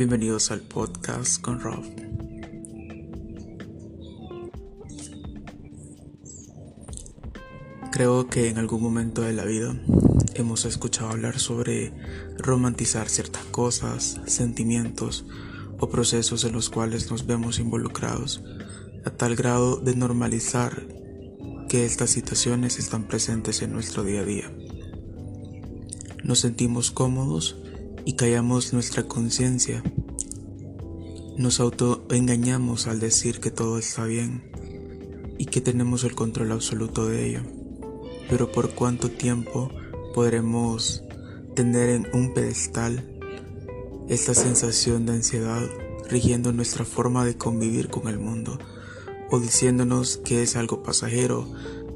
Bienvenidos al podcast con Rob. Creo que en algún momento de la vida hemos escuchado hablar sobre romantizar ciertas cosas, sentimientos o procesos en los cuales nos vemos involucrados, a tal grado de normalizar que estas situaciones están presentes en nuestro día a día. Nos sentimos cómodos y callamos nuestra conciencia. Nos autoengañamos al decir que todo está bien y que tenemos el control absoluto de ello. Pero por cuánto tiempo podremos tener en un pedestal esta sensación de ansiedad rigiendo nuestra forma de convivir con el mundo o diciéndonos que es algo pasajero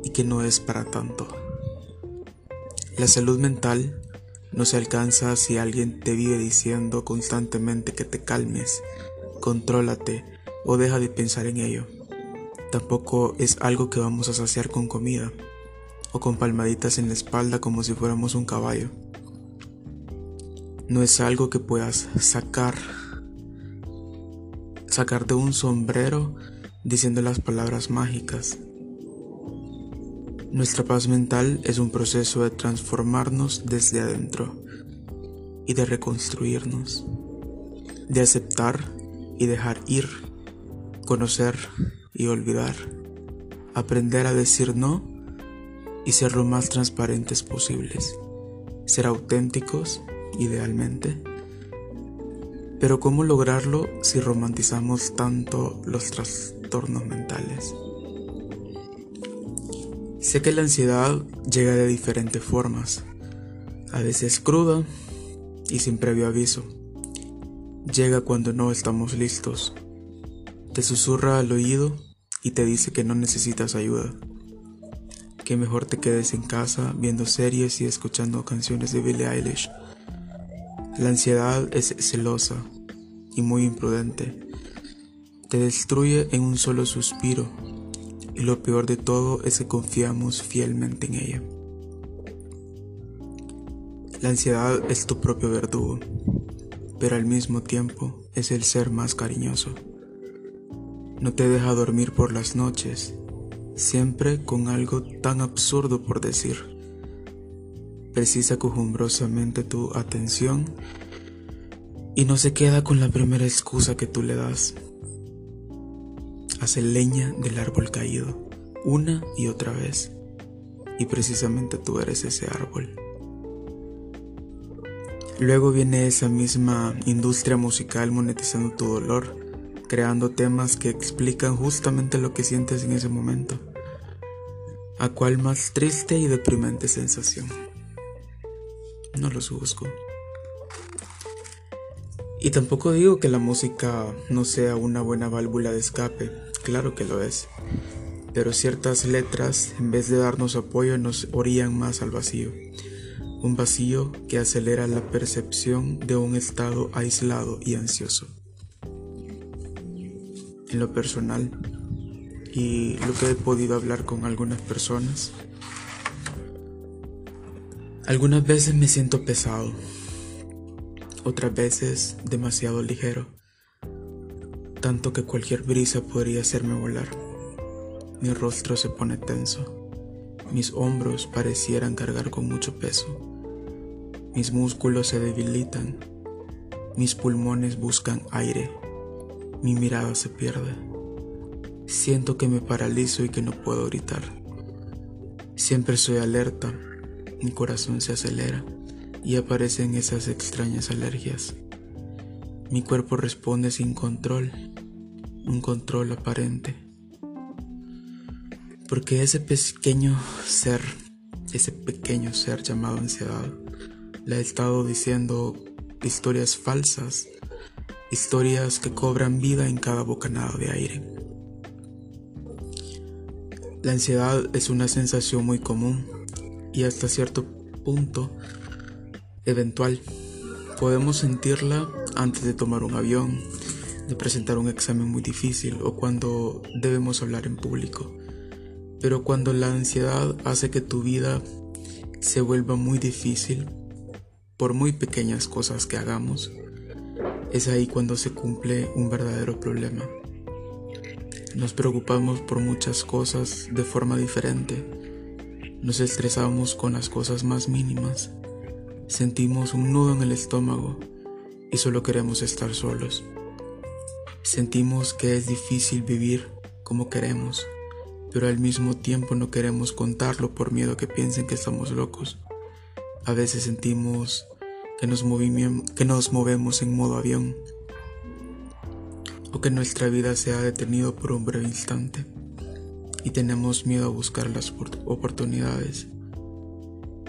y que no es para tanto. La salud mental no se alcanza si alguien te vive diciendo constantemente que te calmes, contrólate o deja de pensar en ello. Tampoco es algo que vamos a saciar con comida o con palmaditas en la espalda como si fuéramos un caballo. No es algo que puedas sacar sacar de un sombrero diciendo las palabras mágicas. Nuestra paz mental es un proceso de transformarnos desde adentro y de reconstruirnos, de aceptar y dejar ir, conocer y olvidar, aprender a decir no y ser lo más transparentes posibles, ser auténticos idealmente. Pero ¿cómo lograrlo si romantizamos tanto los trastornos mentales? Sé que la ansiedad llega de diferentes formas, a veces cruda y sin previo aviso. Llega cuando no estamos listos. Te susurra al oído y te dice que no necesitas ayuda. Que mejor te quedes en casa viendo series y escuchando canciones de Billie Eilish. La ansiedad es celosa y muy imprudente. Te destruye en un solo suspiro y lo peor de todo es que confiamos fielmente en ella. La ansiedad es tu propio verdugo, pero al mismo tiempo es el ser más cariñoso. No te deja dormir por las noches, siempre con algo tan absurdo por decir. Precisa cojumbrosamente tu atención y no se queda con la primera excusa que tú le das hace leña del árbol caído, una y otra vez. Y precisamente tú eres ese árbol. Luego viene esa misma industria musical monetizando tu dolor, creando temas que explican justamente lo que sientes en ese momento. ¿A cuál más triste y deprimente sensación? No los busco. Y tampoco digo que la música no sea una buena válvula de escape, claro que lo es. Pero ciertas letras, en vez de darnos apoyo, nos orían más al vacío. Un vacío que acelera la percepción de un estado aislado y ansioso. En lo personal, y lo que he podido hablar con algunas personas, algunas veces me siento pesado, otras veces demasiado ligero tanto que cualquier brisa podría hacerme volar. Mi rostro se pone tenso, mis hombros parecieran cargar con mucho peso, mis músculos se debilitan, mis pulmones buscan aire, mi mirada se pierde. Siento que me paralizo y que no puedo gritar. Siempre soy alerta, mi corazón se acelera y aparecen esas extrañas alergias. Mi cuerpo responde sin control un control aparente. Porque ese pequeño ser, ese pequeño ser llamado ansiedad, le ha estado diciendo historias falsas, historias que cobran vida en cada bocanada de aire. La ansiedad es una sensación muy común y hasta cierto punto eventual. Podemos sentirla antes de tomar un avión, de presentar un examen muy difícil o cuando debemos hablar en público. Pero cuando la ansiedad hace que tu vida se vuelva muy difícil, por muy pequeñas cosas que hagamos, es ahí cuando se cumple un verdadero problema. Nos preocupamos por muchas cosas de forma diferente. Nos estresamos con las cosas más mínimas. Sentimos un nudo en el estómago y solo queremos estar solos. Sentimos que es difícil vivir como queremos, pero al mismo tiempo no queremos contarlo por miedo a que piensen que estamos locos. A veces sentimos que nos, que nos movemos en modo avión o que nuestra vida se ha detenido por un breve instante y tenemos miedo a buscar las oportunidades.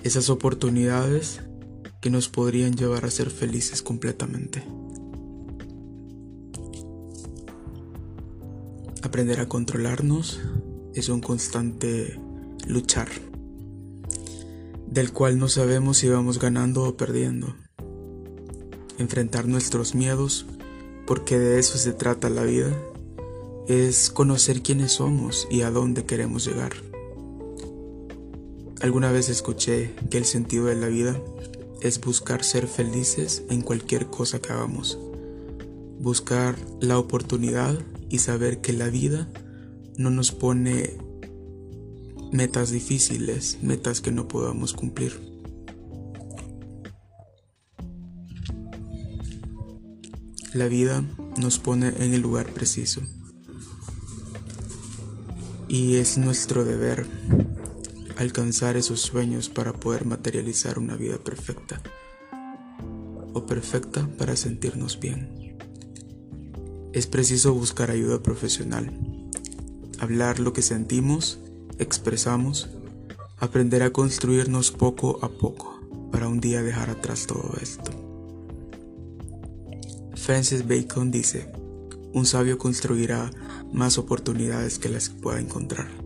Esas oportunidades que nos podrían llevar a ser felices completamente. Aprender a controlarnos es un constante luchar, del cual no sabemos si vamos ganando o perdiendo. Enfrentar nuestros miedos porque de eso se trata la vida, es conocer quiénes somos y a dónde queremos llegar. Alguna vez escuché que el sentido de la vida es buscar ser felices en cualquier cosa que hagamos, buscar la oportunidad y saber que la vida no nos pone metas difíciles, metas que no podamos cumplir. La vida nos pone en el lugar preciso y es nuestro deber alcanzar esos sueños para poder materializar una vida perfecta o perfecta para sentirnos bien. Es preciso buscar ayuda profesional, hablar lo que sentimos, expresamos, aprender a construirnos poco a poco para un día dejar atrás todo esto. Francis Bacon dice, un sabio construirá más oportunidades que las que pueda encontrar.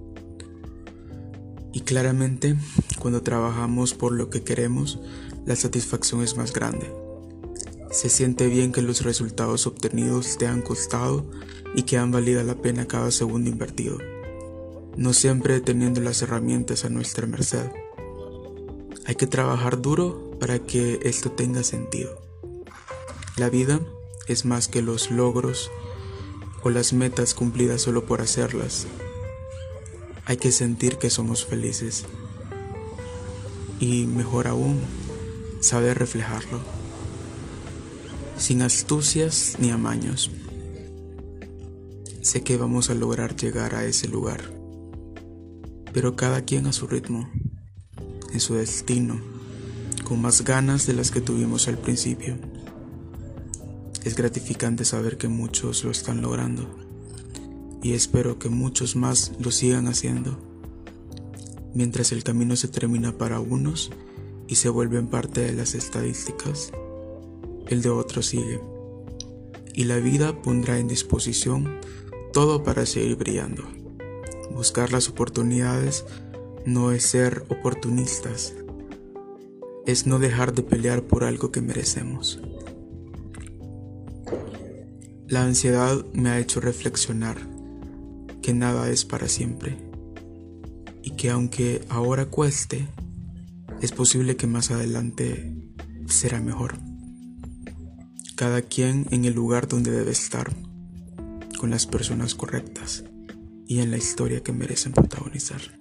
Y claramente, cuando trabajamos por lo que queremos, la satisfacción es más grande. Se siente bien que los resultados obtenidos te han costado y que han valido la pena cada segundo invertido, no siempre teniendo las herramientas a nuestra merced. Hay que trabajar duro para que esto tenga sentido. La vida es más que los logros o las metas cumplidas solo por hacerlas. Hay que sentir que somos felices y mejor aún, saber reflejarlo, sin astucias ni amaños. Sé que vamos a lograr llegar a ese lugar, pero cada quien a su ritmo, en su destino, con más ganas de las que tuvimos al principio. Es gratificante saber que muchos lo están logrando y espero que muchos más lo sigan haciendo. Mientras el camino se termina para unos y se vuelven parte de las estadísticas, el de otros sigue. Y la vida pondrá en disposición todo para seguir brillando. Buscar las oportunidades no es ser oportunistas, es no dejar de pelear por algo que merecemos. La ansiedad me ha hecho reflexionar que nada es para siempre y que aunque ahora cueste, es posible que más adelante será mejor. Cada quien en el lugar donde debe estar, con las personas correctas y en la historia que merecen protagonizar.